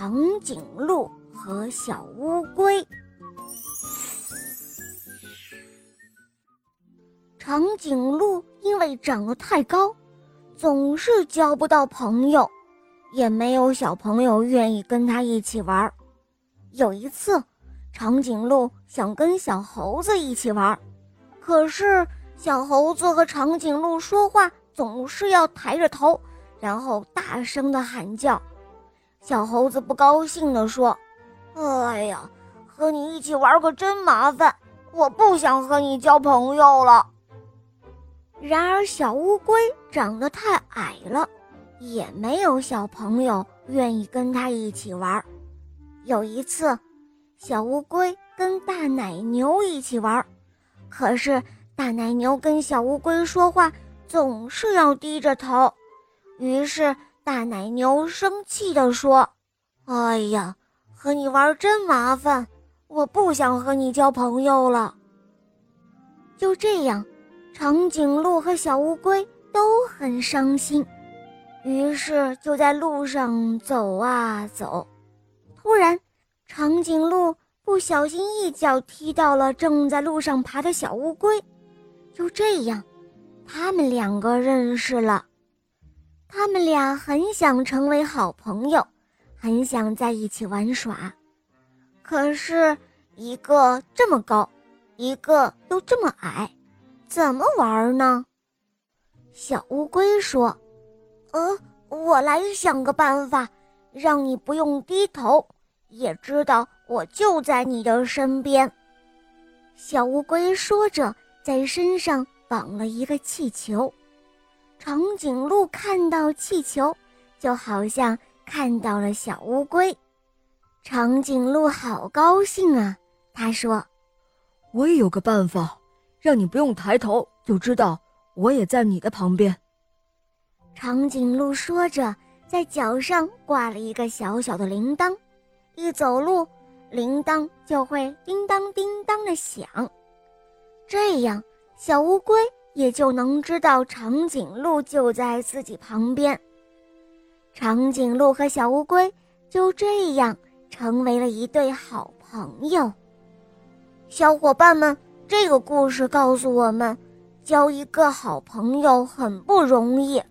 长颈鹿和小乌龟。长颈鹿因为长得太高，总是交不到朋友，也没有小朋友愿意跟他一起玩。有一次，长颈鹿想跟小猴子一起玩，可是小猴子和长颈鹿说话总是要抬着头，然后大声的喊叫。小猴子不高兴地说：“哎呀，和你一起玩可真麻烦，我不想和你交朋友了。”然而，小乌龟长得太矮了，也没有小朋友愿意跟它一起玩。有一次，小乌龟跟大奶牛一起玩，可是大奶牛跟小乌龟说话总是要低着头，于是。大奶牛生气地说：“哎呀，和你玩真麻烦，我不想和你交朋友了。”就这样，长颈鹿和小乌龟都很伤心，于是就在路上走啊走。突然，长颈鹿不小心一脚踢到了正在路上爬的小乌龟，就这样，他们两个认识了。他们俩很想成为好朋友，很想在一起玩耍，可是一个这么高，一个又这么矮，怎么玩呢？小乌龟说：“呃，我来想个办法，让你不用低头，也知道我就在你的身边。”小乌龟说着，在身上绑了一个气球。长颈鹿看到气球，就好像看到了小乌龟。长颈鹿好高兴啊！他说：“我也有个办法，让你不用抬头就知道我也在你的旁边。”长颈鹿说着，在脚上挂了一个小小的铃铛，一走路，铃铛就会叮当叮当的响。这样，小乌龟。也就能知道长颈鹿就在自己旁边。长颈鹿和小乌龟就这样成为了一对好朋友。小伙伴们，这个故事告诉我们，交一个好朋友很不容易，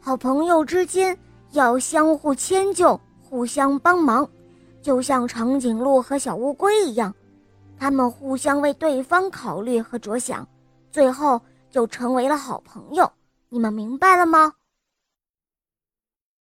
好朋友之间要相互迁就，互相帮忙，就像长颈鹿和小乌龟一样，他们互相为对方考虑和着想，最后。就成为了好朋友，你们明白了吗？